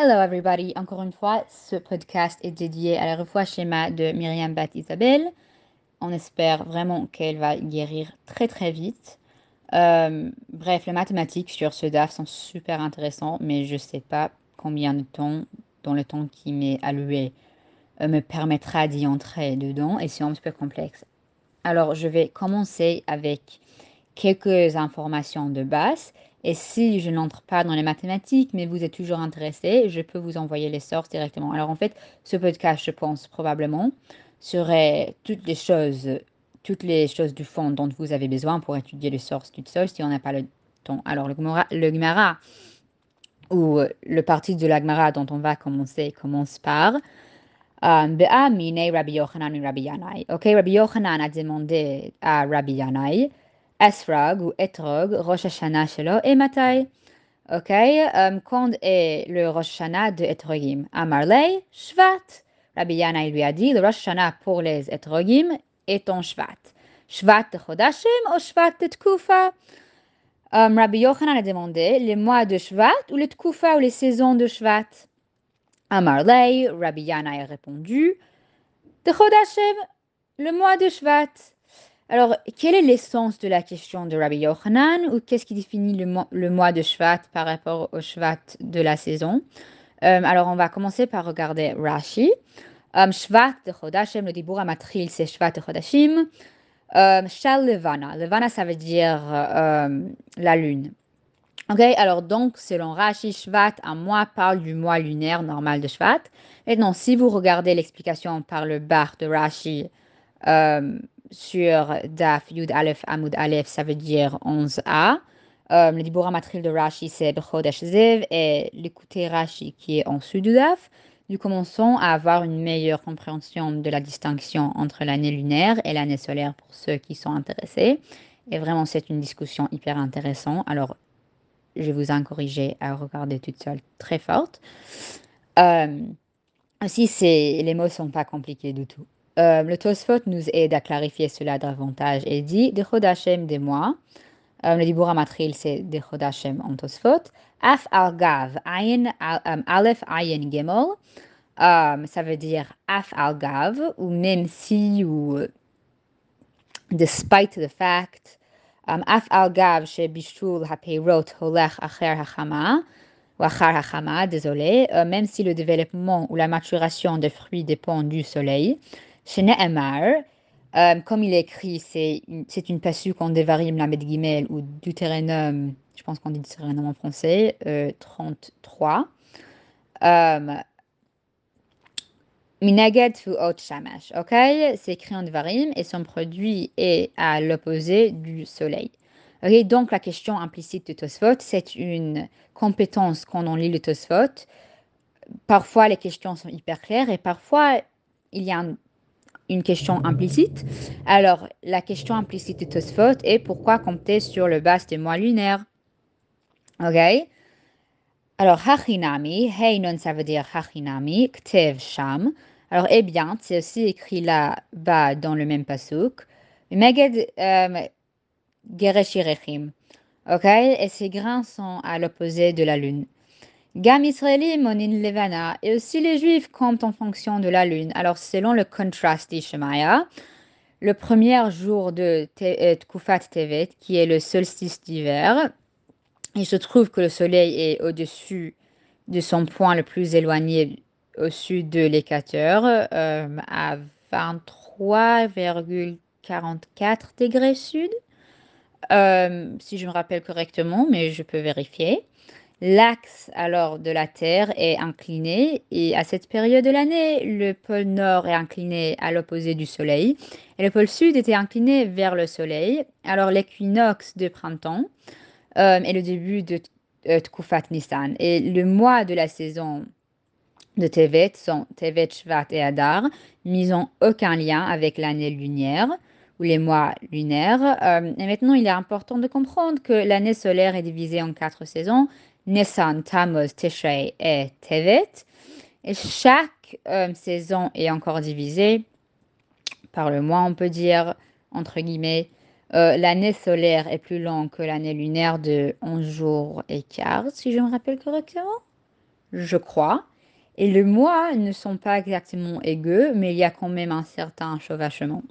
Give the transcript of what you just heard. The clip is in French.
Hello everybody, encore une fois, ce podcast est dédié à la refoua schéma de Myriam Bat Isabelle. On espère vraiment qu'elle va guérir très très vite. Euh, bref, les mathématiques sur ce DAF sont super intéressantes, mais je ne sais pas combien de temps, dans le temps qui m'est alloué, euh, me permettra d'y entrer dedans et c'est un petit peu complexe. Alors, je vais commencer avec quelques informations de base. Et si je n'entre pas dans les mathématiques, mais vous êtes toujours intéressé, je peux vous envoyer les sources directement. Alors en fait, ce podcast, je pense probablement, serait toutes les choses, toutes les choses du fond dont vous avez besoin pour étudier les sources toutes seules si on n'a pas le temps. Alors le Gemara, ou le parti de la Gemara dont on va commencer commence par um, Rabbi Yochanan Rabbi Yanai. Ok, Rabbi Yochanan a demandé à Rabbi Yanai Esrog ou Etrog, Rosh Hashanah Shelo et Matai. Ok, um, quand est le Rosh Hashanah de Etrogim? Amarley, Shvat. Rabbi Yana lui a dit, le Rosh Hashanah pour les Etrogim est en Shvat. Shvat de Chodashim ou Shvat de Tkufa um, Rabbi Yochanan a demandé, les mois de Shvat ou les Tkufa ou les saisons de Shvat? Amarley, Rabbi Yana a répondu, le mois de Shvat. Alors, quelle est l'essence de la question de Rabbi Yochanan ou qu'est-ce qui définit le mois, de Shvat par rapport au Shvat de la saison? Euh, Alors, on va commencer par regarder Rashi. Um, Shvat de Chodashim, le Dibur Amatril, c'est Shvat de Chodashim. Um, Shal Levana. Levana, ça veut dire la lune. Ok, alors donc, selon Rashi, Shvat, un mois parle du mois lunaire normal de Shvat. Maintenant, si vous regardez l'explication par le bar de Rashi, sur Daf Yud Aleph Amud Aleph, ça veut dire 11a. Euh, le Dibura Matril de Rashi, c'est Chodesh Zev, et l'écouter Rashi qui est en dessous du Daf. Nous commençons à avoir une meilleure compréhension de la distinction entre l'année lunaire et l'année solaire pour ceux qui sont intéressés. Et vraiment, c'est une discussion hyper intéressante. Alors, je vous encourage à regarder toute seule très forte. Euh, aussi, les mots ne sont pas compliqués du tout. Euh, le Tosfot nous aide à clarifier cela davantage et dit de Chodashem des mois. Euh, le Dibura Matril, c'est de Chodashem en Tosfot. Af al Gav, Ayin, um, Aleph Ayin Gimel. Um, ça veut dire Af al Gav, ou même si, ou despite the fact. Um, af al Gav, chez Bishul Hapeirot Holech Acher Hachama. Ou Achar Hachama, désolé. Euh, même si le développement ou la maturation des fruits dépend du soleil. Chez Nehemar, euh, comme il est écrit, c'est une, une pasuk en Devarim, la Gimel, ou Deutéronome, je pense qu'on dit Deutéronome en français, euh, 33. Euh, Minagad fu shamash, ok? C'est écrit en Devarim et son produit est à l'opposé du soleil. Ok, donc la question implicite de Tosfot, c'est une compétence quand on lit le Tosfot. Parfois les questions sont hyper claires et parfois il y a un une question implicite. Alors, la question implicite de Tosfot est pourquoi compter sur le bas des mois lunaires? Ok Alors, Hachinami, Heinon, ça veut dire Hachinami, Ktev Sham. Alors, eh bien, c'est aussi écrit là-bas dans le même pasuk. Meged euh, Gereshirechim. Ok Et ces grains sont à l'opposé de la lune. Gam Israélim monin levana. Et aussi les Juifs comptent en fonction de la lune. Alors selon le contraste d'Ishmaïa, le premier jour de euh, Tkufat Tevet, qui est le solstice d'hiver, il se trouve que le soleil est au-dessus de son point le plus éloigné au sud de l'équateur, euh, à 23,44 degrés sud, euh, si je me rappelle correctement, mais je peux vérifier. L'axe alors de la Terre est incliné et à cette période de l'année, le pôle nord est incliné à l'opposé du Soleil et le pôle sud était incliné vers le Soleil. Alors l'équinoxe de printemps euh, est le début de euh, Nissan et le mois de la saison de Tevet sont Tevet, Shvat et Adar, mis en aucun lien avec l'année lunaire ou les mois lunaires. Euh, et maintenant, il est important de comprendre que l'année solaire est divisée en quatre saisons Nissan, Tammuz, Tishrei et Tevet. Et chaque euh, saison est encore divisée par le mois, on peut dire, entre guillemets. Euh, l'année solaire est plus longue que l'année lunaire de 11 jours et quart, si je me rappelle correctement. je crois. Et le moi ne sont pas exactement égaux, mais il y a quand même un certain chevauchement.